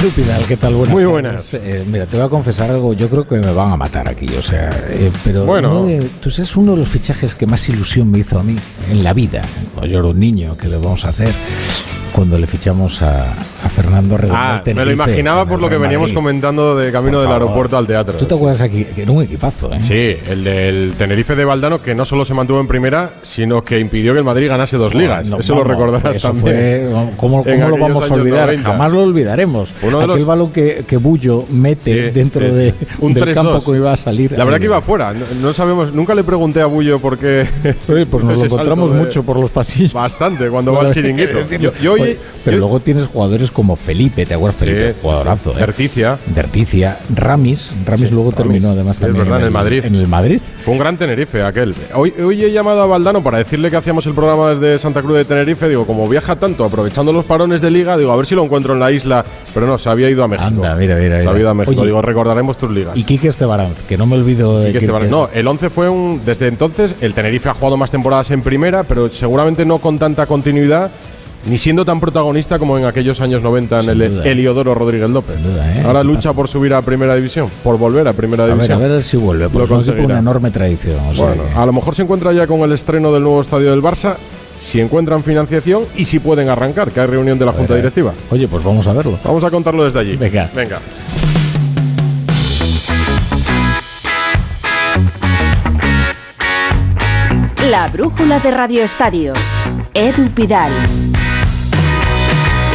Edu Pidal, ¿qué tal? Buenas Muy buenas. Eh, mira, te voy a confesar algo. Yo creo que me van a matar aquí. O sea, eh, pero Bueno. de- tú sabes uno de los fichajes que más ilusión me hizo a mí en la vida. Pues yo era un niño que le vamos a hacer cuando le fichamos a, a Fernando Redondo. Ah, me lo imaginaba por lo que veníamos Madrid. comentando de camino Por del favor. aeropuerto al teatro. ¿Tú te acuerdas aquí? Que era un equipazo, ¿eh? Sí, el del Tenerife de Valdano que no solo se mantuvo en primera, sino que impidió que el Madrid ganase dos ligas. No, eso lo recordarás eso también. fue- ¿Cómo, lo vamos a olvidar? 90. Jamás lo olvidaremos. Uno de Aquel los- balón que, que Bullo mete Sí, dentro sí, de. Un del 3-2. campo que iba a salir. La verdad que iba fuera. No, no sabemos, nunca le pregunté a Bullo por qué. Pues nos lo encontramos de- mucho por los pasillos. Bastante cuando va al chiringuito. Yo Oye, pero yo- luego tienes jugadores como Felipe, ¿te acuerdas? Felipe, sí, jugadorazo, sí. ¿eh? Erticia. Derticia, Ramis, Ramis luego terminó además Es también verdad, en el Madrid. En el Madrid. Fue un gran Tenerife aquel. Hoy, hoy he llamado a Valdano para decirle que hacíamos el programa desde Santa Cruz de Tenerife. Digo, como viaja tanto, aprovechando los parones de liga, digo, a ver si lo encuentro en la isla. Pero no, se había ido a México. Anda, mira, mira, Se había ido a México. Oye, digo, recordaremos tus ligas. Y Quique Estebaranz, que no me olvido de Y que que- no, el 11 fue un. Desde entonces, el Tenerife ha jugado más temporadas en primera, pero seguramente no con tanta continuidad, ni siendo tan protagonista como en aquellos años 90 en el duda. Heliodoro Rodríguez López. Sin duda, ¿eh? Ahora lucha por subir a primera división, por volver a primera A ver, división. a ver si vuelve. Lo Pues es una enorme tradición. o sea Bueno, que- a lo mejor se encuentra ya con el estreno del nuevo estadio del Barça, si encuentran financiación y si pueden arrancar, que hay reunión de la Junta ver. Directiva. Oye, pues vamos a verlo. Vamos a contarlo desde allí. Venga. Venga. La brújula de Radio Estadio. Edu Pidal.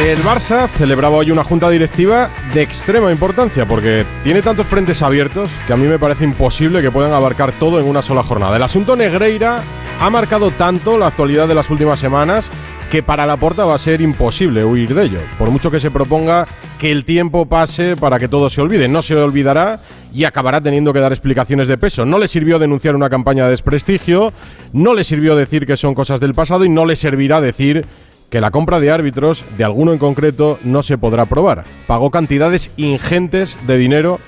El Barça celebraba hoy una junta directiva de extrema importancia porque tiene tantos frentes abiertos que a mí me parece imposible que puedan abarcar todo en una sola jornada. El asunto Negreira ha marcado tanto la actualidad de las últimas semanas que para la porta va a ser imposible huir de ello. Por mucho que se proponga que el tiempo pase para que todo se olvide, no se olvidará y acabará teniendo que dar explicaciones de peso. No le sirvió denunciar una campaña de desprestigio, no le sirvió decir que son cosas del pasado y no le servirá decir que la compra de árbitros, de alguno en concreto, no se podrá aprobar. Pagó cantidades ingentes de dinero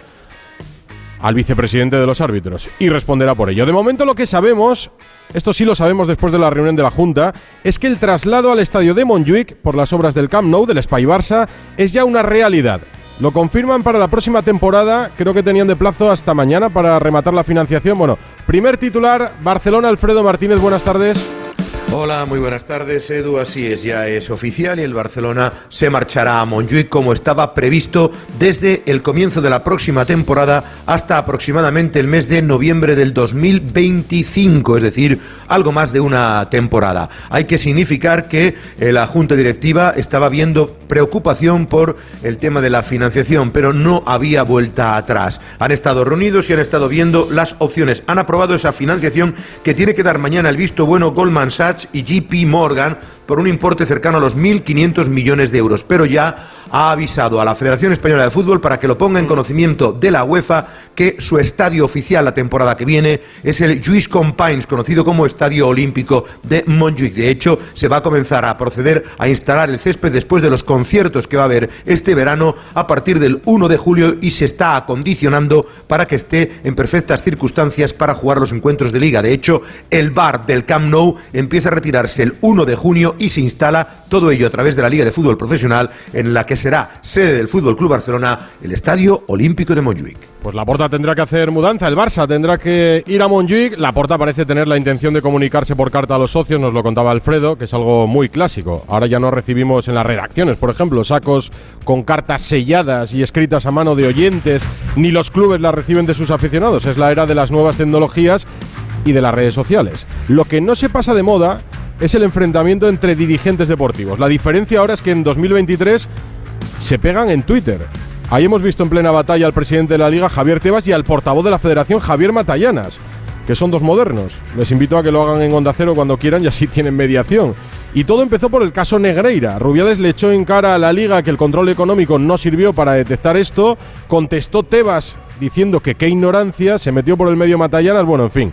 al vicepresidente de los árbitros y responderá por ello. De momento lo que sabemos, esto sí lo sabemos después de la reunión de la Junta, es que el traslado al estadio de Montjuic por las obras del Camp Nou, del Spy Barça, es ya una realidad. Lo confirman para la próxima temporada, creo que tenían de plazo hasta mañana para rematar la financiación. Bueno, primer titular, Barcelona, Alfredo Martínez, buenas tardes. Hola, muy buenas tardes, Edu. Así es, ya es oficial y el Barcelona se marchará a Montjuic como estaba previsto desde el comienzo de la próxima temporada hasta aproximadamente el mes de noviembre del 2025, es decir, algo más de una temporada. Hay que significar que eh, la Junta Directiva estaba viendo preocupación por el tema de la financiación, pero no había vuelta atrás. Han estado reunidos y han estado viendo las opciones. Han aprobado esa financiación que tiene que dar mañana el visto bueno Goldman Sachs y JP Morgan por un importe cercano a los 1.500 millones de euros. Pero ya ha avisado a la Federación Española de Fútbol para que lo ponga en conocimiento de la UEFA que su estadio oficial la temporada que viene es el Lluís Companys, conocido como Estadio Olímpico de Montjuic. De hecho, se va a comenzar a proceder a instalar el césped después de los conciertos que va a haber este verano a partir del 1 de julio y se está acondicionando para que esté en perfectas circunstancias para jugar los encuentros de liga. De hecho, el bar del Camp Nou empieza a retirarse el 1 de junio y se instala todo ello a través de la Liga de Fútbol Profesional en la que será sede del Fútbol Club Barcelona el Estadio Olímpico de Montjuic. Pues la Porta tendrá que hacer mudanza, el Barça tendrá que ir a Montjuic. La Porta parece tener la intención de comunicarse por carta a los socios, nos lo contaba Alfredo, que es algo muy clásico. Ahora ya no recibimos en las redacciones, por ejemplo, sacos con cartas selladas y escritas a mano de oyentes, ni los clubes las reciben de sus aficionados. Es la era de las nuevas tecnologías y de las redes sociales. Lo que no se pasa de moda es el enfrentamiento entre dirigentes deportivos. La diferencia ahora es que en 2023 se pegan en Twitter. Ahí hemos visto en plena batalla al presidente de la liga, Javier Tebas, y al portavoz de la federación, Javier Matallanas, que son dos modernos. Les invito a que lo hagan en Onda Cero cuando quieran y así tienen mediación. Y todo empezó por el caso Negreira. Rubiales le echó en cara a la liga que el control económico no sirvió para detectar esto. Contestó Tebas diciendo que qué ignorancia, se metió por el medio Matallanas. Bueno, en fin,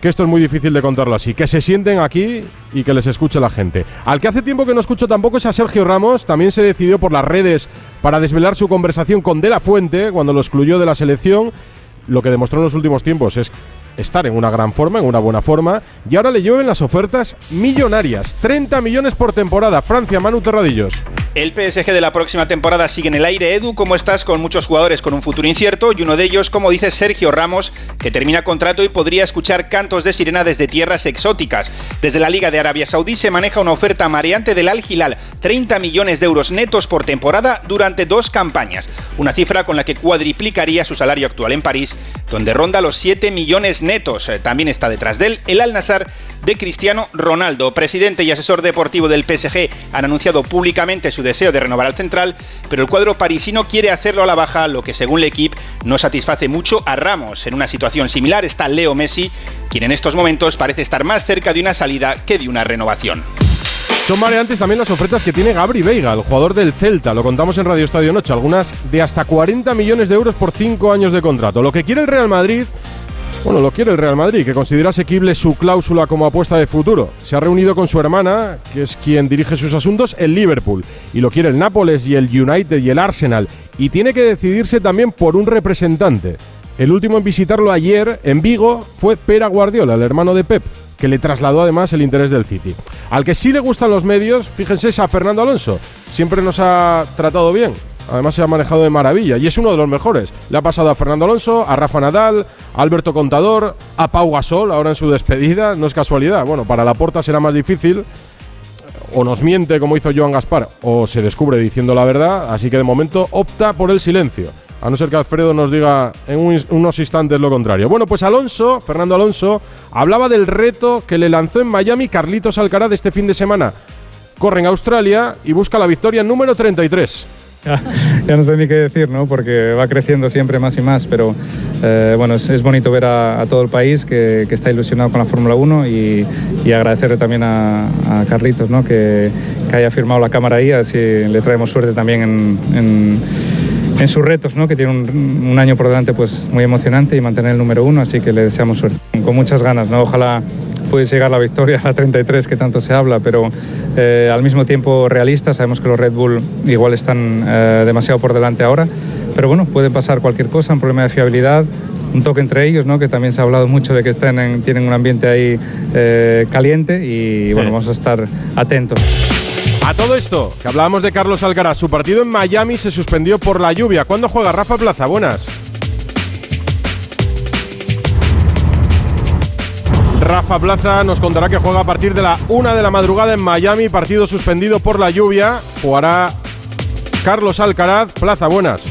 que esto es muy difícil de contarlo así. Que se sienten aquí y que les escuche la gente. Al que hace tiempo que no escucho tampoco es a Sergio Ramos. También se decidió por las redes para desvelar su conversación con De La Fuente cuando lo excluyó de la selección. Lo que demostró en los últimos tiempos es estar en una gran forma, en una buena forma, y ahora le llueven las ofertas millonarias. 30 millones por temporada. Francia, Manu Terradillos. El PSG de la próxima temporada sigue en el aire. Edu, ¿cómo estás con muchos jugadores con un futuro incierto? Y uno de ellos, como dice Sergio Ramos, que termina contrato y podría escuchar cantos de sirena desde tierras exóticas. Desde la Liga de Arabia Saudí se maneja una oferta mareante del Al Hilal, 30 millones de euros netos por temporada durante dos campañas, una cifra con la que cuadriplicaría su salario actual en París, donde ronda los 7 millones netos. Eh, también está detrás de él el Al Nassr de Cristiano Ronaldo. Presidente y asesor deportivo del PSG han anunciado públicamente su deseo de renovar al central, pero el cuadro parisino quiere hacerlo a la baja, lo que según el equipo no satisface mucho a Ramos. En una situación similar está Leo Messi, quien en estos momentos parece estar más cerca de una salida que de una renovación. Son mareantes también las ofertas que tiene Gabri Veiga, el jugador del Celta. Lo contamos en Radio Estadio Noche. Algunas de hasta 40 millones de euros por 5 años de contrato. Lo que quiere el Real Madrid bueno, lo quiere el Real Madrid, que considera asequible su cláusula como apuesta de futuro. Se ha reunido con su hermana, que es quien dirige sus asuntos, el Liverpool. Y lo quiere el Nápoles y el United y el Arsenal. Y tiene que decidirse también por un representante. El último en visitarlo ayer en Vigo fue Pera Guardiola, el hermano de Pep, que le trasladó además el interés del City. Al que sí le gustan los medios, fíjense, es a Fernando Alonso. Siempre nos ha tratado bien. Además se ha manejado de maravilla y es uno de los mejores. Le ha pasado a Fernando Alonso, a Rafa Nadal, a Alberto Contador, a Pau Gasol ahora en su despedida. No es casualidad. Bueno, para la porta será más difícil. O nos miente como hizo Joan Gaspar o se descubre diciendo la verdad. Así que de momento opta por el silencio. A no ser que Alfredo nos diga en unos instantes lo contrario. Bueno, pues Alonso, Fernando Alonso, hablaba del reto que le lanzó en Miami Carlitos Alcaraz este fin de semana. Corre en Australia y busca la victoria número 33. Ya, no sé ni qué decir, ¿no? porque va creciendo siempre más y más, pero eh, bueno, es, bonito ver a, todo el país que, está ilusionado con la Fórmula 1 y, agradecerle también a, Carlitos ¿no? que, haya firmado la cámara ahí, así le traemos suerte también en, en, sus retos, ¿no? que tiene un, un, año por delante pues, muy emocionante y mantener el número uno, así que le deseamos suerte. Con muchas ganas, ¿no? ojalá puede llegar la victoria a la 33 que tanto se habla, pero eh, al mismo tiempo realista. Sabemos que los Red Bull igual están eh, demasiado por delante ahora, pero bueno, puede pasar cualquier cosa, un problema de fiabilidad, un toque entre ellos, ¿no? que también se ha hablado mucho de que están tienen un ambiente ahí eh, caliente y bueno, vamos a estar atentos. A todo esto, que hablábamos de Carlos Alcaraz, su partido en Miami se suspendió por la lluvia. ¿Cuándo juega Rafa Plaza? Buenas. Rafa Plaza nos contará que juega a partir de la una de la madrugada en Miami, partido suspendido por la lluvia. Jugará Carlos Alcaraz. Plaza, buenas.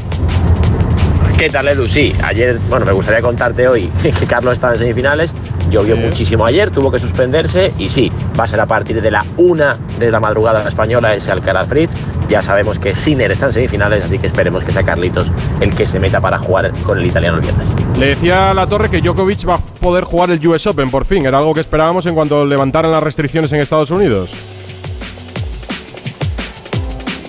¿Qué tal, Edu? Sí, ayer, bueno, me gustaría contarte hoy que Carlos estaba en semifinales. Llovió muchísimo ayer, tuvo que suspenderse y sí, va a ser a partir de la una de la madrugada española ese Alcaraz Fritz. Ya sabemos que Sinner está en semifinales, así que esperemos que sea Carlitos el que se meta para jugar con el italiano el viernes. Le decía a la torre que Djokovic va a poder jugar el US Open por fin. Era algo que esperábamos en cuanto levantaran las restricciones en Estados Unidos.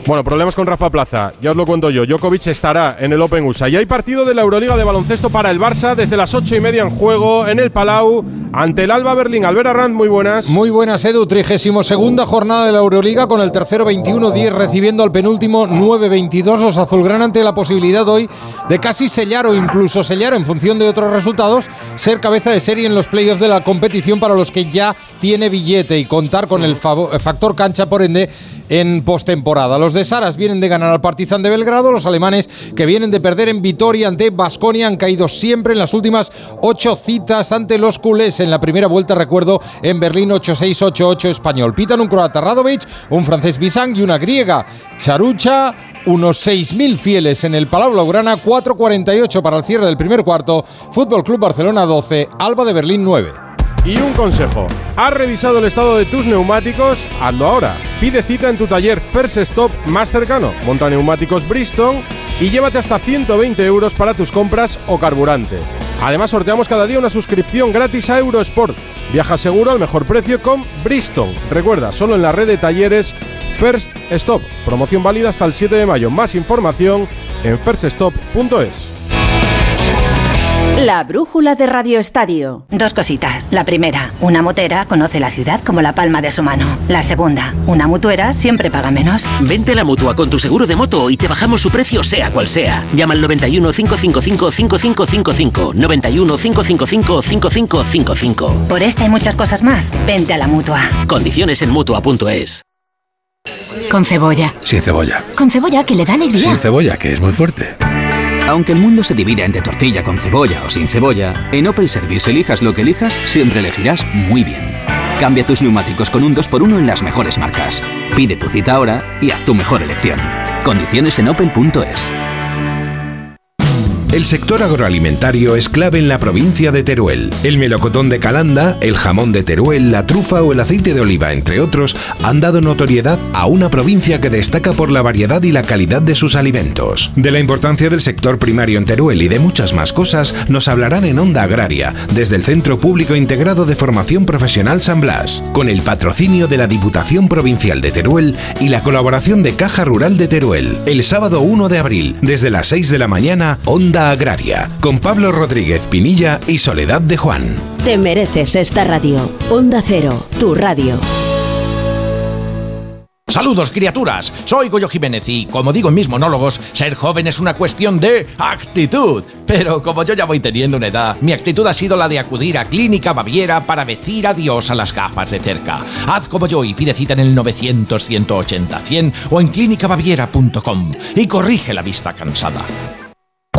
Bueno, problemas con Rafa Plaza, ya os lo cuento yo. Djokovic estará en el Open USA. Y hay partido de la Euroliga de baloncesto para el Barça desde las ocho y media en juego en el Palau ante el Alba Berlín. Albera Rand, muy buenas. Muy buenas, Edu. Trigésimo segunda jornada de la Euroliga con el tercero 21-10 recibiendo al penúltimo 9-22. Los azulgrana ante la posibilidad hoy de casi sellar o incluso sellar en función de otros resultados, ser cabeza de serie en los playoffs de la competición para los que ya tiene billete y contar con el factor cancha, por ende, en postemporada. Los de Saras vienen de ganar al Partizan de Belgrado, los alemanes que vienen de perder en Vitoria ante Basconia han caído siempre en las últimas ocho citas ante los culés en la primera vuelta, recuerdo, en Berlín 8-6-8-8 español. Pitan un croata Radovic, un francés Bisang y una griega Charucha unos 6.000 fieles en el Palau Blaugrana, 4.48 para el cierre del primer cuarto, Fútbol Club Barcelona 12, Alba de Berlín 9. Y un consejo, ¿has revisado el estado de tus neumáticos? Hazlo ahora. Pide cita en tu taller First Stop más cercano. Monta neumáticos Bristol y llévate hasta 120 euros para tus compras o carburante. Además sorteamos cada día una suscripción gratis a Eurosport. Viaja seguro al mejor precio con Bristol. Recuerda, solo en la red de talleres First Stop. Promoción válida hasta el 7 de mayo. Más información en firststop.es. La brújula de Radio Estadio. Dos cositas. La primera, una motera conoce la ciudad como la palma de su mano. La segunda, una mutuera siempre paga menos. Vente a la mutua con tu seguro de moto y te bajamos su precio sea cual sea. Llama al 91 555 5555. 91 555 5555. Por esta y muchas cosas más, vente a la mutua. Condiciones en mutua.es. Con cebolla. Sin cebolla. Con cebolla que le da alegría. Sin cebolla, que es muy fuerte. Aunque el mundo se divida entre tortilla con cebolla o sin cebolla, en Opel Service elijas lo que elijas, siempre elegirás muy bien. Cambia tus neumáticos con un 2x1 en las mejores marcas. Pide tu cita ahora y haz tu mejor elección. Condiciones en opel.es. El sector agroalimentario es clave en la provincia de Teruel. El melocotón de Calanda, el jamón de Teruel, la trufa o el aceite de oliva, entre otros, han dado notoriedad a una provincia que destaca por la variedad y la calidad de sus alimentos. De la importancia del sector primario en Teruel y de muchas más cosas nos hablarán en Onda Agraria, desde el Centro Público Integrado de Formación Profesional San Blas, con el patrocinio de la Diputación Provincial de Teruel y la colaboración de Caja Rural de Teruel. El sábado 1 de abril, desde las 6 de la mañana, Onda Agraria, con Pablo Rodríguez Pinilla y Soledad de Juan. Te mereces esta radio. Onda Cero, tu radio. Saludos criaturas, soy Goyo Jiménez y como digo en mis monólogos, ser joven es una cuestión de actitud. Pero como yo ya voy teniendo una edad, mi actitud ha sido la de acudir a Clínica Baviera para decir adiós a las gafas de cerca. Haz como yo y pide cita en el 900 180 100 o en clínicabaviera.com y corrige la vista cansada.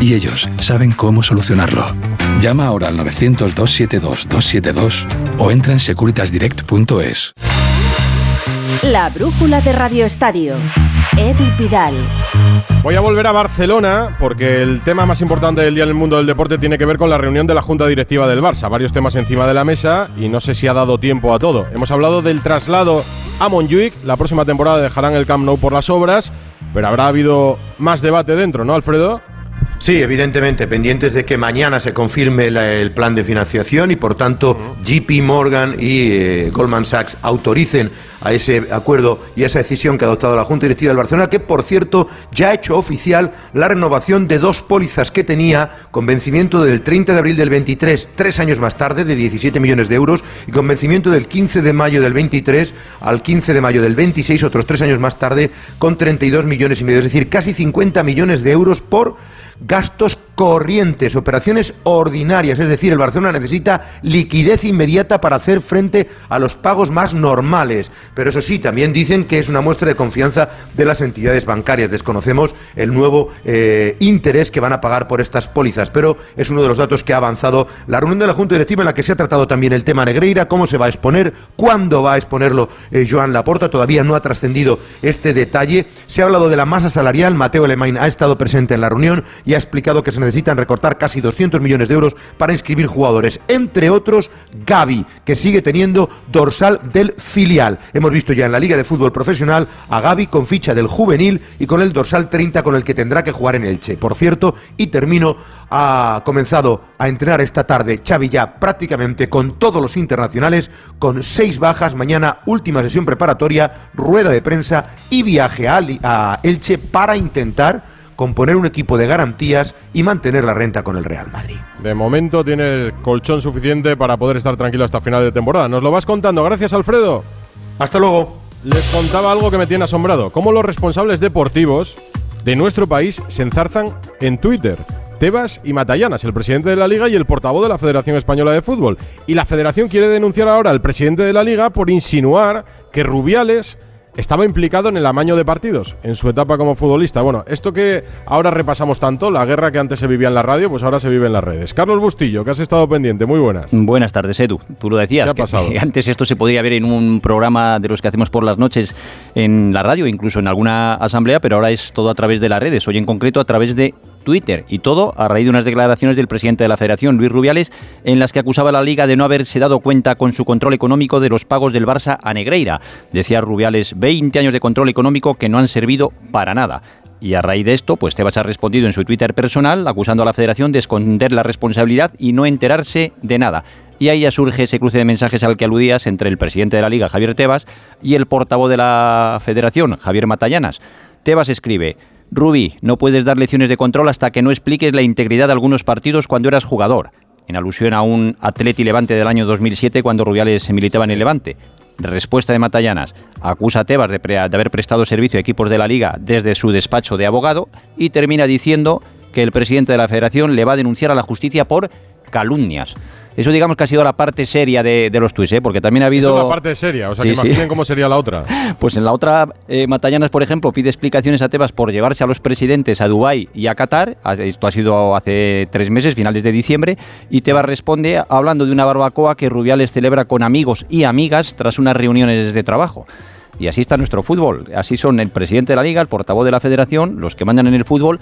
y ellos saben cómo solucionarlo. Llama ahora al 900-272-272 o entra en securitasdirect.es. La brújula de Radio Estadio. Edu Pidal. Voy a volver a Barcelona porque el tema más importante del día en el mundo del deporte tiene que ver con la reunión de la Junta Directiva del Barça. Varios temas encima de la mesa y no sé si ha dado tiempo a todo. Hemos hablado del traslado a Montjuic. La próxima temporada dejarán el Camp Nou por las obras, pero habrá habido más debate dentro, ¿no, Alfredo? Sí, evidentemente, pendientes de que mañana se confirme la- el plan de financiación y por tanto JP Morgan y eh, Goldman Sachs autoricen a ese acuerdo y a esa decisión que ha adoptado la Junta Directiva del Barcelona, que por cierto ya ha hecho oficial la renovación de dos pólizas que tenía con vencimiento del 30 de abril del 23, tres años más tarde, de 17 millones de euros, y con vencimiento del 15 de mayo del 23 al 15 de mayo del 26, otros tres años más tarde, con 32 millones y medio, es decir, casi 50 millones de euros por gastos corrientes, operaciones ordinarias, es decir, el Barcelona necesita liquidez inmediata para hacer frente a los pagos más normales. Pero eso sí, también dicen que es una muestra de confianza de las entidades bancarias. Desconocemos el nuevo eh, interés que van a pagar por estas pólizas, pero es uno de los datos que ha avanzado la reunión de la Junta Directiva en la que se ha tratado también el tema Negreira, cómo se va a exponer, cuándo va a exponerlo eh, Joan Laporta, todavía no ha trascendido este detalle. Se ha hablado de la masa salarial, Mateo Alemán ha estado presente en la reunión y ha explicado que se necesitan recortar casi 200 millones de euros para inscribir jugadores, entre otros Gaby, que sigue teniendo dorsal del filial. Hemos visto ya en la Liga de Fútbol Profesional a Gaby con ficha del juvenil y con el dorsal 30 con el que tendrá que jugar en Elche. Por cierto, y termino, ha comenzado a entrenar esta tarde Xavi ya prácticamente con todos los internacionales, con seis bajas, mañana última sesión preparatoria, rueda de prensa y viaje a, Elche para intentar componer un equipo de garantías y mantener la renta con el Real Madrid. De momento tiene colchón suficiente para poder estar tranquilo hasta final de temporada. Nos lo vas contando. Gracias, Alfredo. Hasta luego. Les contaba algo que me tiene asombrado. Cómo los responsables deportivos de nuestro país se enzarzan en Twitter. Tebas y Matallanas, el presidente de la Liga y el portavoz de la Federación Española de Fútbol. Y la Federación quiere denunciar ahora al presidente de la Liga por insinuar que Rubiales estaba implicado en el amaño de partidos en su etapa como futbolista. Bueno, esto que ahora repasamos tanto, la guerra que antes se vivía en la radio, pues ahora se vive en las redes. Carlos Bustillo, que has estado pendiente, muy buenas. Buenas tardes, Edu. Tú lo decías. ¿Qué ha que- pasado? que antes esto se podría ver en un programa de los que hacemos por las noches en la radio, incluso en alguna asamblea, pero ahora es todo a través de las redes. Hoy en concreto a través de Twitter. Y todo a raíz de unas declaraciones del presidente de la Federación, Luis Rubiales, en las que acusaba a la Liga de no haberse dado cuenta con su control económico de los pagos del Barça a Negreira. Decía Rubiales, 20 años de control económico que no han servido para nada. Y a raíz de esto, pues Tebas ha respondido en su Twitter personal acusando a la federación de esconder la responsabilidad y no enterarse de nada. Y ahí ya surge ese cruce de mensajes al que aludías entre el presidente de la Liga, Javier Tebas, y el portavoz de la federación, Javier Matallanas. Tebas escribe, Rubí, no puedes dar lecciones de control hasta que no expliques la integridad de algunos partidos cuando eras jugador, en alusión a un Atleti Levante del año 2007 cuando Rubiales militaba en el Levante. Respuesta de Matallanas. Acusa a Tebas de, de haber prestado servicio a equipos de la liga desde su despacho de abogado y termina diciendo que el presidente de la federación le va a denunciar a la justicia por calumnias. Eso digamos que ha sido la parte seria de, de los tuits, ¿eh? porque también ha habido... Eso es la parte seria, o sea, Sí, que sí. imaginen cómo sería la otra. Pues en la otra, eh, Matallanas, por ejemplo, pide explicaciones a Tebas por llevarse a los presidentes a Dubái y a Qatar. Ah, Esto ha sido hace tres meses, finales de diciembre. Y Tebas responde hablando de una barbacoa que Rubiales celebra con amigos y amigas tras unas reuniones de trabajo. Y así está nuestro fútbol. Así son el presidente de la liga, el portavoz de la federación, los que mandan en el fútbol,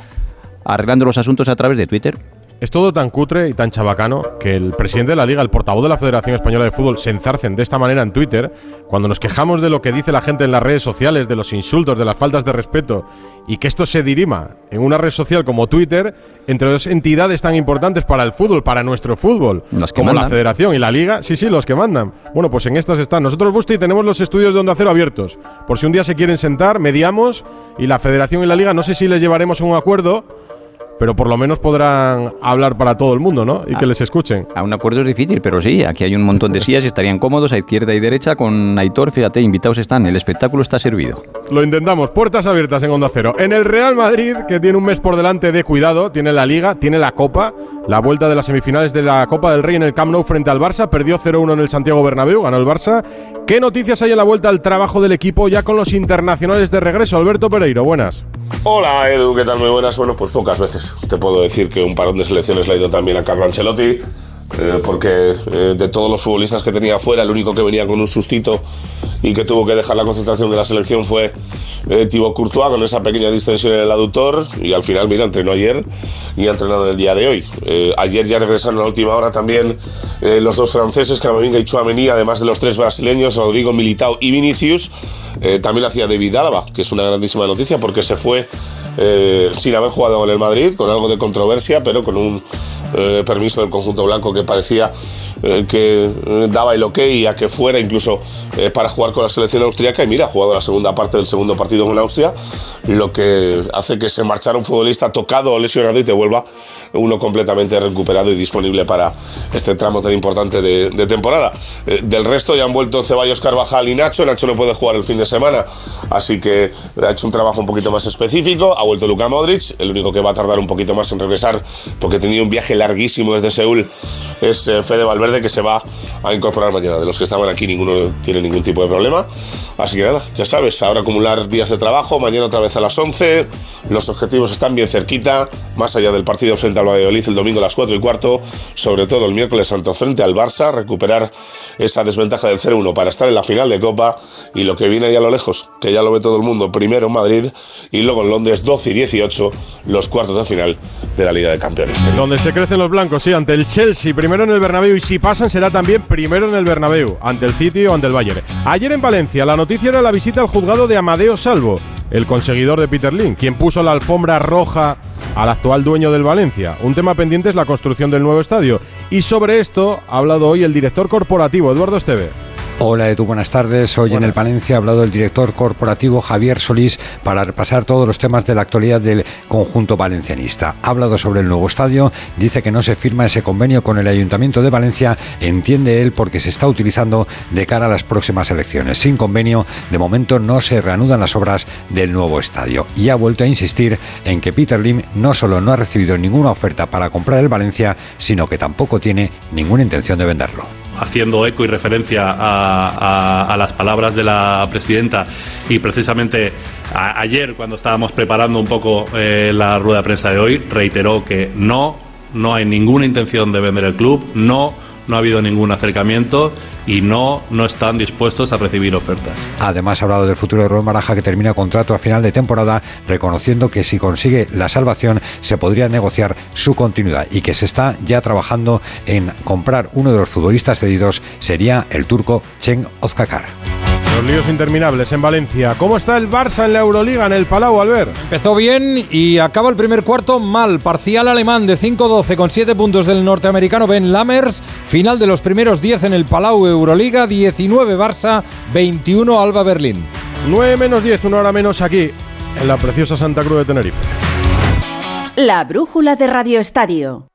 arreglando los asuntos a través de Twitter. Es todo tan cutre y tan chabacano que el presidente de la Liga, el portavoz de la Federación Española de Fútbol, se enzarcen de esta manera en Twitter, cuando nos quejamos de lo que dice la gente en las redes sociales, de los insultos, de las faltas de respeto, y que esto se dirima en una red social como Twitter, entre dos entidades tan importantes para el fútbol, para nuestro fútbol, Los que como la. Federación y la Liga. Sí, sí, los que mandan. Bueno, pues en estas están. Nosotros, Busti, tenemos los estudios de Onda Cero abiertos. Por si un día se quieren sentar, mediamos, y la Federación y la Liga, no sé si les llevaremos a un acuerdo pero por lo menos podrán hablar para todo el mundo, ¿no? Y que les escuchen. A un acuerdo es difícil, pero sí, aquí hay un montón de sillas y estarían cómodos a izquierda y derecha con Aitor, fíjate, invitados están, el espectáculo está servido. Lo intentamos, puertas abiertas en Onda Cero. En el Real Madrid, que tiene un mes por delante de cuidado, tiene la Liga, tiene la Copa, la vuelta de las semifinales de la Copa del Rey en el Camp Nou frente al Barça, perdió 0-1 en el Santiago Bernabéu, ganó el Barça. ¿Qué noticias hay en la vuelta al trabajo del equipo ya con los internacionales de regreso? Alberto Pereiro, buenas. Hola Edu, ¿qué tal? Muy buenas. Bueno, pues pocas veces te puedo decir que un parón de selecciones le ha ido también a Carlo Ancelotti, eh, porque eh, de todos los futbolistas que tenía afuera, el único que venía con un sustito y que tuvo que dejar la concentración de la selección fue eh, Thibaut Courtois con esa pequeña distensión en el aductor y al final, mira, entrenó ayer y ha entrenado en el día de hoy. Eh, ayer ya regresaron a la última hora también los dos franceses, Camavinga y Chouameni, además de los tres brasileños, Rodrigo Militao y Vinicius. También lo hacía David Álava, que es una grandísima noticia porque se fue sin haber jugado en el Madrid, con algo de controversia, pero con un permiso del conjunto blanco que parecía eh, que eh, daba el ok a que fuera incluso eh, para jugar con la selección austríaca. Y mira, ha jugado la segunda parte del segundo partido con Austria, lo que hace que se marchara un futbolista tocado o lesionado y te vuelva uno completamente recuperado y disponible para este tramo tan importante de, temporada. Del resto ya han vuelto Ceballos, Carvajal y Nacho. Nacho no puede jugar el fin de semana, así que ha hecho un trabajo un poquito más específico. Ha vuelto Luka Modric, el único que va a tardar un poquito más en regresar porque tenía un viaje larguísimo desde Seúl es eh, Fede Valverde que se va a incorporar mañana. De los que estaban aquí ninguno tiene ningún tipo de problema. Así que nada, ya sabes, ahora acumular días de trabajo, mañana otra vez a las 11. Los objetivos están bien cerquita, más allá del partido frente al Valladolid el domingo a las 4 y cuarto, sobre todo el miércoles santo frente al Barça, recuperar esa desventaja del 0-1 para estar en la final de Copa y lo que viene ahí a lo lejos, que ya lo ve todo el mundo, primero en Madrid y luego en Londres 12 y 18, los cuartos de final de la Liga de Campeones. Donde se crecen los blancos, sí, ante el Chelsea, primero en el Bernabéu y si pasan será también primero en el Bernabéu, ante el City o ante el Bayern. Ayer en Valencia la noticia era la visita al juzgado de Amadeo Salvo, el conseguidor de Peter Lin, quien puso la alfombra roja al actual dueño del Valencia. Un tema pendiente es la construcción del nuevo estadio y sobre esto ha hablado hoy el director corporativo Eduardo Esteve. Hola Edu, buenas tardes. Hoy en el Palencia ha hablado el director corporativo Javier Solís para repasar todos los temas de la actualidad del conjunto valencianista. Ha hablado sobre el nuevo estadio, dice que no se firma ese convenio con el Ayuntamiento de Valencia, entiende él porque se está utilizando de cara a las próximas elecciones. Sin convenio, de momento no se reanudan las obras del nuevo estadio. Y ha vuelto a insistir en que Peter Lim no solo no ha recibido ninguna oferta para comprar el Valencia, sino que tampoco tiene ninguna intención de venderlo haciendo eco y referencia a, las palabras de la presidenta. Y precisamente ayer cuando estábamos preparando un poco eh, la rueda de prensa de hoy reiteró que no, no hay ninguna intención de vender el club, no no ha habido ningún acercamiento y no, no están dispuestos a recibir ofertas. Además, ha hablado del futuro de Rubén Baraja, que termina contrato a final de temporada, reconociendo que si consigue la salvación se podría negociar su continuidad y que se está ya trabajando en comprar uno de los futbolistas cedidos, sería el turco Chen Ozkakar. Los líos interminables en Valencia. ¿Cómo está el Barça en la Euroliga, en el Palau, Albert? Empezó bien y acaba el primer cuarto mal. Parcial alemán de 5-12 con 7 puntos del norteamericano Ben Lammers. Final de los primeros 10 en el Palau Euroliga. 19 Barça, 21 Alba Berlín. 9 menos 10, una hora menos aquí, en la preciosa Santa Cruz de Tenerife. La brújula de Radio Estadio.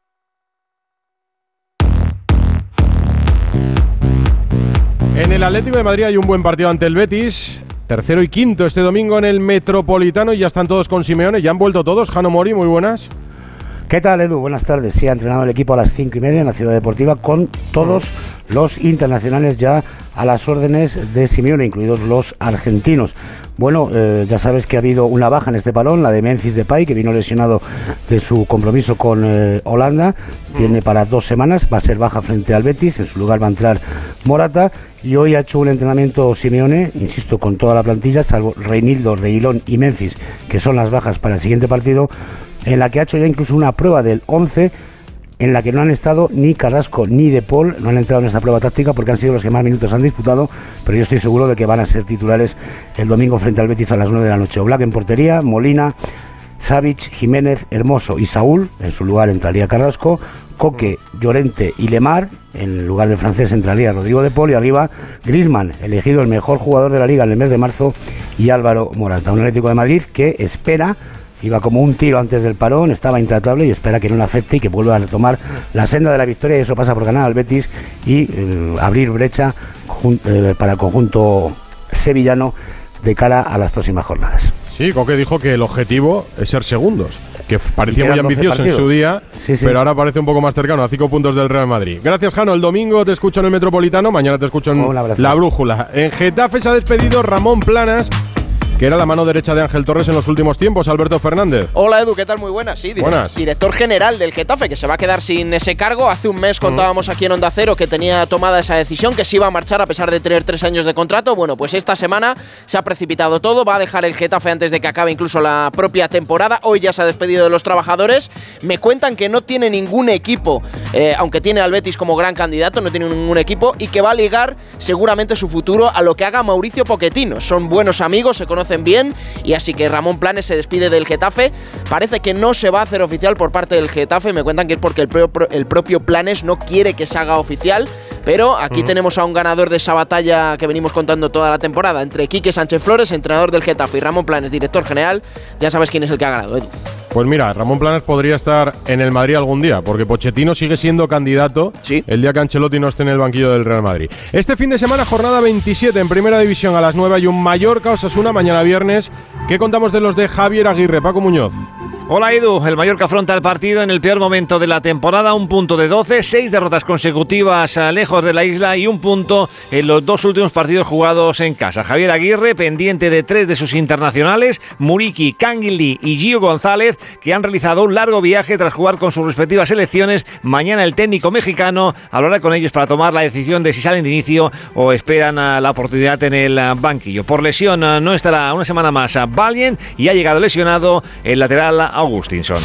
En el Atlético de Madrid hay un buen partido ante el Betis. Tercero y quinto este domingo en el Metropolitano y ya están todos con Simeone. Ya han vuelto todos. Jano Mori, muy buenas. ¿Qué tal, Edu? Buenas tardes. Sí, ha entrenado el equipo a las cinco y media en la Ciudad Deportiva con todos los internacionales ya a las órdenes de Simeone, incluidos los argentinos. Bueno, eh, ya sabes que ha habido una baja en este balón, la de Memphis Depay, que vino lesionado de su compromiso con eh, Holanda. Tiene para dos semanas, va a ser baja frente al Betis, en su lugar va a entrar Morata. Y hoy ha hecho un entrenamiento Simeone, insisto, con toda la plantilla, salvo Reinildo, Reilón y Memphis, que son las bajas para el siguiente partido, en la que ha hecho ya incluso una prueba del 11 en la que no han estado ni Carrasco ni De Paul, no han entrado en esta prueba táctica porque han sido los que más minutos han disputado, pero yo estoy seguro de que van a ser titulares el domingo frente al Betis a las 9 de la noche. Oblak en portería, Molina, Savic, Jiménez, Hermoso y Saúl, en su lugar entraría Carrasco, Coque, Llorente y Lemar, en lugar del francés entraría Rodrigo de Paul y arriba Grisman, elegido el mejor jugador de la liga en el mes de marzo, y Álvaro Morata, un Atlético de Madrid que espera Iba como un tiro antes del parón, estaba intratable y espera que no le afecte y que vuelva a retomar la senda de la victoria. Y eso pasa por ganar al Betis y eh, abrir brecha eh, para el conjunto sevillano de cara a las próximas jornadas. Sí, Coque dijo que el objetivo es ser segundos, que parecía muy quedan 12 ambicioso en su día, Sí, sí. pero ahora parece un poco más cercano a cinco puntos del Real Madrid. Gracias, Jano. El domingo te escucho en el Metropolitano, mañana te escucho en. La Brújula. En Getafe se ha despedido Ramón Planas, que era la mano derecha de Ángel Torres en los últimos tiempos, Alberto Fernández. Hola Edu, ¿qué tal? Muy buenas. Sí, direct- Buenas. director general del Getafe, que se va a quedar sin ese cargo. Hace un mes contábamos aquí en Onda Cero que tenía tomada esa decisión, que se iba a marchar a pesar de tener tres años de contrato. Bueno, pues esta semana se ha precipitado todo, va a dejar el Getafe antes de que acabe incluso la propia temporada. Hoy ya se ha despedido de los trabajadores. Me cuentan que no tiene ningún equipo, eh, aunque tiene al Betis como gran candidato, no tiene ningún equipo y que va a ligar seguramente su futuro a lo que haga Mauricio Pochettino. Son buenos amigos, se conocen bien y así que Ramón Planes se despide del Getafe. Parece que no se va a hacer oficial por parte del Getafe. Me cuentan que es porque el, pro- el propio Planes no quiere que se haga oficial. Pero aquí tenemos a un ganador de esa batalla que venimos contando toda la temporada entre Quique Sánchez Flores, entrenador del Getafe, y Ramón Planes, director general. Ya sabes quién es el que ha ganado, Edu. Pues mira, Ramón Planas podría estar en el Madrid algún día, porque Pochettino sigue siendo candidato el día que Ancelotti no esté en el banquillo del Real Madrid. Este fin de semana, jornada 27 en Primera División a las 9 hay un Mallorca Osasuna mañana viernes. ¿Qué contamos de los de Javier Aguirre, Paco Muñoz? Hola Edu, el Mallorca afronta el partido en el peor momento de la temporada, un punto de 12, seis derrotas consecutivas eh, lejos de la isla y un punto en los dos últimos partidos jugados en casa. Javier Aguirre, pendiente de tres de sus internacionales, Muriki, Canguilí y Gio González, que han realizado un largo viaje tras jugar con sus respectivas selecciones. Mañana el técnico mexicano hablará con ellos para tomar la decisión de si salen de inicio o esperan a la oportunidad en el eh, banquillo. Por lesión eh, no estará una semana más Valien y ha llegado lesionado el lateral Augustinson.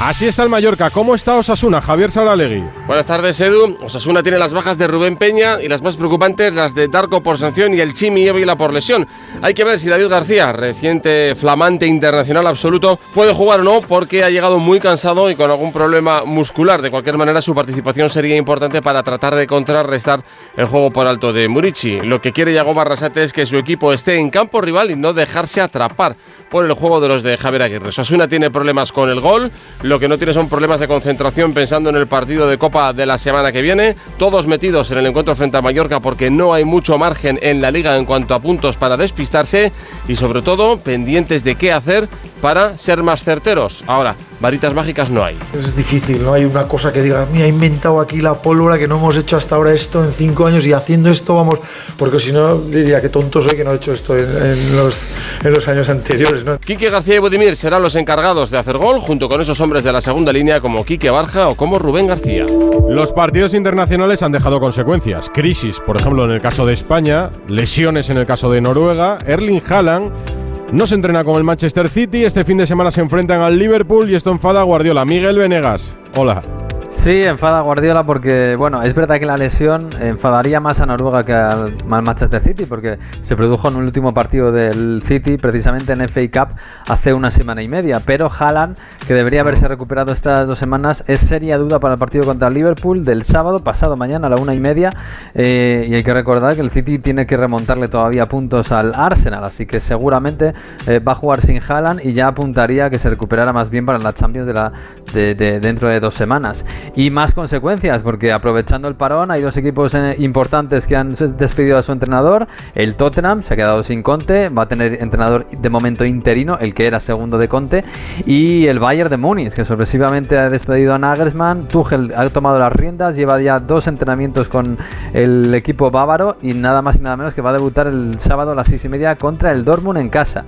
Así está el Mallorca. ¿Cómo está Osasuna, Javier Saralegui? Buenas tardes, Edu. Osasuna tiene las bajas de Rubén Peña y las más preocupantes las de Darko por sanción y el Chimi Ávila por lesión. Hay que ver si David García, reciente flamante internacional absoluto, puede jugar o no porque ha llegado muy cansado y con algún problema muscular. De cualquier manera, su participación sería importante para tratar de contrarrestar el juego por alto de Murici. Lo que quiere Yago Barrasate es que su equipo esté en campo rival y no dejarse atrapar por el juego de los de Javier Aguirre. Osasuna tiene problemas con el gol, lo que no tiene son problemas de concentración pensando en el partido de Copa de la semana que viene. Todos metidos en el encuentro frente a Mallorca porque no hay mucho margen en la liga en cuanto a puntos para despistarse y sobre todo pendientes de qué hacer para ser más certeros. Ahora, varitas mágicas no hay. Es difícil, no hay una cosa que diga, mira, he inventado aquí la pólvora que no hemos hecho hasta ahora esto en cinco años y haciendo esto vamos, porque si no diría que tonto soy que no he hecho esto en, en los, en los años anteriores. ¿no? Quique García y Budimir serán los encargados de hacer gol junto con esos hombres de la segunda línea como Quique Barja o como Rubén García. Los partidos internacionales han dejado consecuencias. Crisis, por ejemplo, en el caso de España, lesiones en el caso de Noruega, Erling Haaland no se entrena con el Manchester City, este fin de semana se enfrentan al Liverpool y esto enfada a Guardiola. Miguel Venegas, hola. Sí, enfada a Guardiola porque, bueno, es verdad que la lesión enfadaría más a Noruega que al, Manchester City porque se produjo en el último partido del City, precisamente en FA Cup, hace una semana y media. Pero Haaland, que debería haberse recuperado estas dos semanas, es seria duda para el partido contra el Liverpool del sábado, pasado mañana a la una y media. Eh, y hay que recordar que el City tiene que remontarle todavía puntos al Arsenal, así que seguramente eh, va a jugar sin Haaland y ya apuntaría que se recuperara más bien para la Champions de la, de- dentro de dos semanas. Y más consecuencias, porque aprovechando el parón hay dos equipos eh, importantes que han despedido a su entrenador. El Tottenham se ha quedado sin Conte, va a tener entrenador de momento interino, el que era segundo de Conte. Y el Bayern de Múnich, que sorpresivamente ha despedido a Nagelsmann. Tuchel ha tomado las riendas, lleva ya dos entrenamientos con el equipo bávaro y nada más y nada menos que va a debutar el sábado a las seis y media contra el Dortmund en casa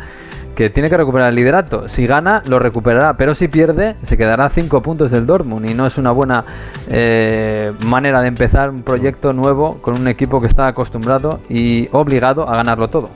que tiene que recuperar el liderato. Si gana, lo recuperará, pero si pierde, se quedará a 5 puntos del Dortmund y no es una buena eh, manera de empezar un proyecto nuevo con un equipo que está acostumbrado y obligado a ganarlo todo.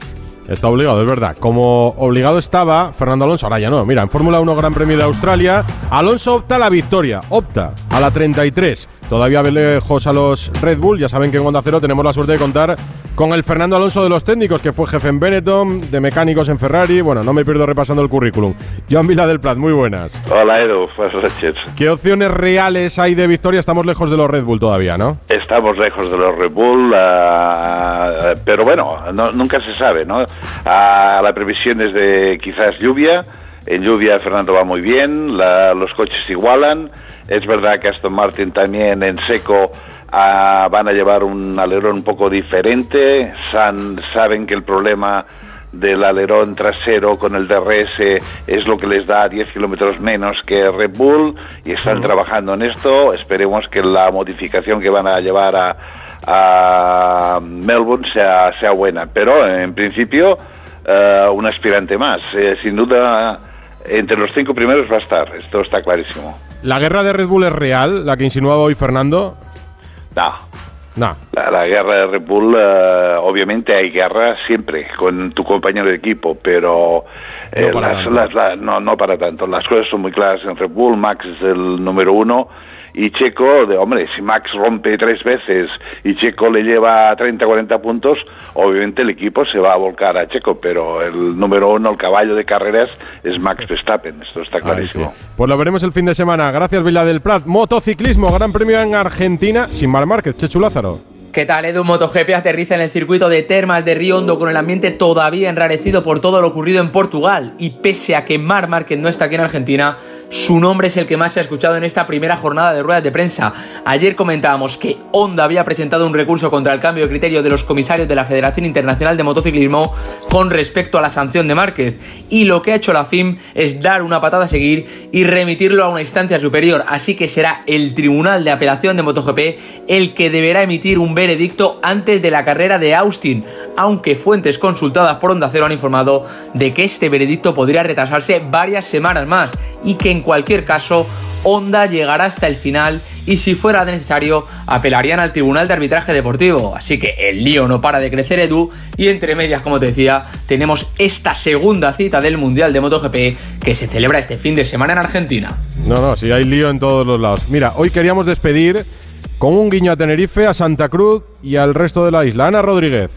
Está obligado, es verdad. Como obligado estaba Fernando Alonso, ahora ya no. Mira, en Fórmula 1 Gran Premio de Australia, Alonso opta a la victoria, opta a la 33. Todavía ve lejos a los Red Bull. Ya saben que en Onda Cero tenemos la suerte de contar con el Fernando Alonso de los técnicos, que fue jefe en Benetton, de mecánicos en Ferrari. Bueno, no me pierdo repasando el currículum. Joan Vila del Plat, muy buenas. Hola Edu, buenas noches. ¿Qué opciones reales hay de victoria? Estamos lejos de los Red Bull todavía, ¿no? Estamos lejos de los Red Bull, ah, pero bueno, no- nunca se sabe, ¿no? Ah, la previsión es de quizás lluvia. En lluvia Fernando va muy bien, la- los coches igualan. Es verdad que Aston Martin también en seco ah, van a llevar un alerón un poco diferente. San- saben que el problema del alerón trasero con el DRS es lo que les da 10 kilómetros menos que Red Bull y están trabajando en esto. Esperemos que la modificación que van a llevar a, a Melbourne sea, sea buena. Pero en principio, eh, un aspirante más. Eh, sin duda, entre los cinco primeros va a estar. Esto está clarísimo. ¿La guerra de Red Bull es real, la que insinuaba hoy Fernando? No. No. La, la guerra de Red Bull, eh, obviamente hay guerra siempre con tu compañero de equipo, pero eh, No para las- tanto. las- la- no, no para tanto. Las cosas son muy claras en Red Bull. Max es el número uno y Checo, de hombre, si Max rompe tres veces y Checo le lleva 30, 40 puntos, obviamente el equipo se va a volcar a Checo, pero el número uno, el caballo de carreras, es Max Verstappen. Esto está clarísimo. Pues lo veremos el fin de semana. Gracias, Vila del Prat. Motociclismo, Gran Premio en Argentina, sin Mar Márquez. Chechu Lázaro. ¿Qué tal, Edu? MotoGP aterriza en el circuito de Termas de Río Hondo con el ambiente todavía enrarecido por todo lo ocurrido en Portugal. Y pese a que Mar Márquez no está aquí en Argentina, su nombre es el que más se ha escuchado en esta primera jornada de ruedas de prensa. Ayer comentábamos que Honda había presentado un recurso contra el cambio de criterio de los comisarios de la Federación Internacional de Motociclismo con respecto a la sanción de Márquez. Y lo que ha hecho la FIM es dar una patada a seguir y remitirlo a una instancia superior. Así que será el Tribunal de Apelación de MotoGP el que deberá emitir un veredicto antes de la carrera de Austin, aunque fuentes consultadas por Onda Cero han informado de que este veredicto podría retrasarse varias semanas más y que en cualquier caso Honda llegará hasta el final y si fuera necesario apelarían al Tribunal de Arbitraje Deportivo. Así que el lío no para de crecer Edu y entre medias, como te decía, tenemos esta segunda cita del Mundial de MotoGP que se celebra este fin de semana en Argentina. No, no, sí hay lío en todos los lados. Mira, hoy queríamos despedir con un guiño a Tenerife, a Santa Cruz y al resto de la isla. Ana Rodríguez.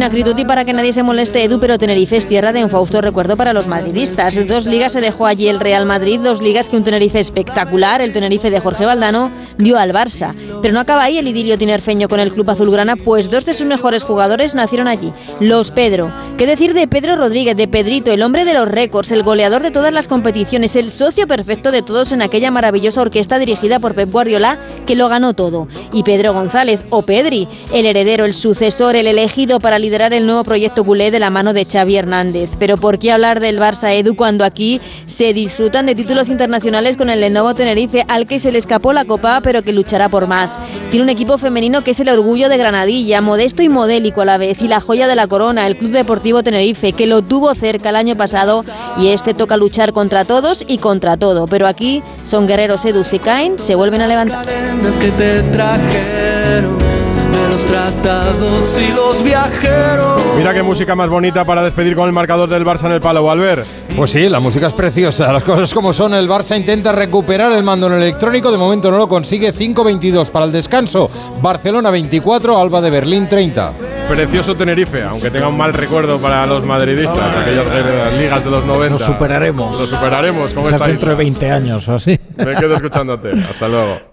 Sin acritud y para que nadie se moleste, Edu, pero Tenerife es tierra de un fausto recuerdo para los madridistas. Dos ligas se dejó allí el Real Madrid, dos ligas que un Tenerife espectacular, el Tenerife de Jorge Valdano, dio al Barça. Pero no acaba ahí el idilio tinerfeño con el club azulgrana, pues dos de sus mejores jugadores nacieron allí, los Pedro. ¿Qué decir de Pedro Rodríguez, de Pedrito, el hombre de los récords, el goleador de todas las competiciones, el socio perfecto de todos en aquella maravillosa orquesta dirigida por Pep Guardiola, que lo ganó todo? Y Pedro González, o Pedri, el heredero, el sucesor, el elegido para liderar el nuevo proyecto culé de la mano de Xavi Hernández. Pero ¿por qué hablar del Barça Edu cuando aquí se disfrutan de títulos internacionales con el Lenovo Tenerife, al que se le escapó la copa, pero que luchará por más? Tiene un equipo femenino que es el orgullo de Granadilla, modesto y modélico a la vez, y la joya de la corona, el Club Deportivo Tenerife, que lo tuvo cerca el año pasado y este toca luchar contra todos y contra todo. Pero aquí son guerreros Edu, si caen, se vuelven a levantar. que te trajeron de los tratados y los viajeros. Mira qué música más bonita para despedir con el marcador del Barça en el palo, Valver. Pues sí, la música es preciosa. Las cosas como son, el Barça intenta recuperar el mando en el electrónico. De momento no lo consigue. 5-22 para el descanso. Barcelona 24, Alba de Berlín 30. Precioso Tenerife, aunque tenga un mal recuerdo para los madridistas, aquellas eh, ligas de los 90. Lo superaremos. Lo superaremos con Quizás esta dentro de isla. 20 años o así. Me quedo escuchándote. Hasta luego.